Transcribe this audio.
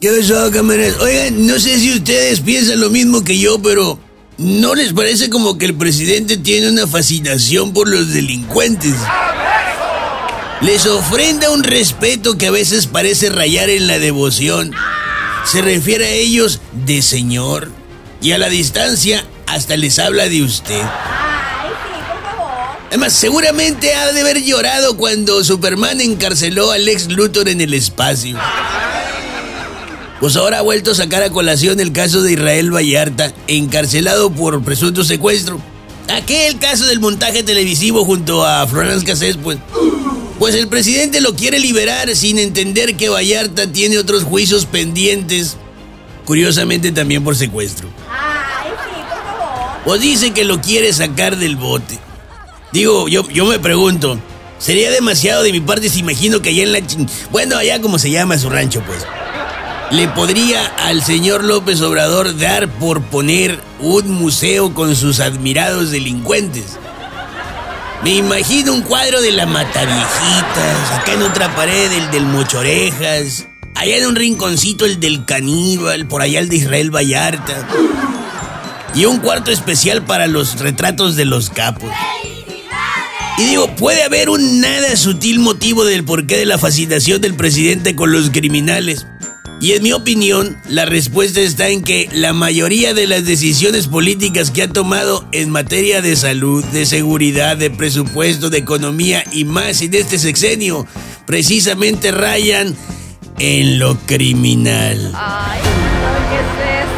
¿Qué pasó, cámaras? Oigan, no sé si ustedes piensan lo mismo que yo, pero ¿no les parece como que el presidente tiene una fascinación por los delincuentes? Les ofrenda un respeto que a veces parece rayar en la devoción. Se refiere a ellos de señor y a la distancia hasta les habla de usted. Ay, sí, por favor. Además, seguramente ha de haber llorado cuando Superman encarceló al ex Luthor en el espacio. Pues ahora ha vuelto a sacar a colación el caso de Israel Vallarta, encarcelado por presunto secuestro. Aquel caso del montaje televisivo junto a Florence Cassés, pues. Pues el presidente lo quiere liberar sin entender que Vallarta tiene otros juicios pendientes. Curiosamente también por secuestro. Favor. Pues dice que lo quiere sacar del bote. Digo, yo, yo me pregunto, ¿sería demasiado de mi parte si imagino que allá en la... Bueno, allá como se llama su rancho, pues. Le podría al señor López Obrador dar por poner un museo con sus admirados delincuentes. Me imagino un cuadro de la Mataviejitas, acá en otra pared el del Mochorejas, allá en un rinconcito el del Caníbal, por allá el de Israel Vallarta. Y un cuarto especial para los retratos de los capos. Y digo, puede haber un nada sutil motivo del porqué de la fascinación del presidente con los criminales. Y en mi opinión, la respuesta está en que la mayoría de las decisiones políticas que ha tomado en materia de salud, de seguridad, de presupuesto, de economía y más en este sexenio, precisamente rayan en lo criminal. Ay, ¿saben qué?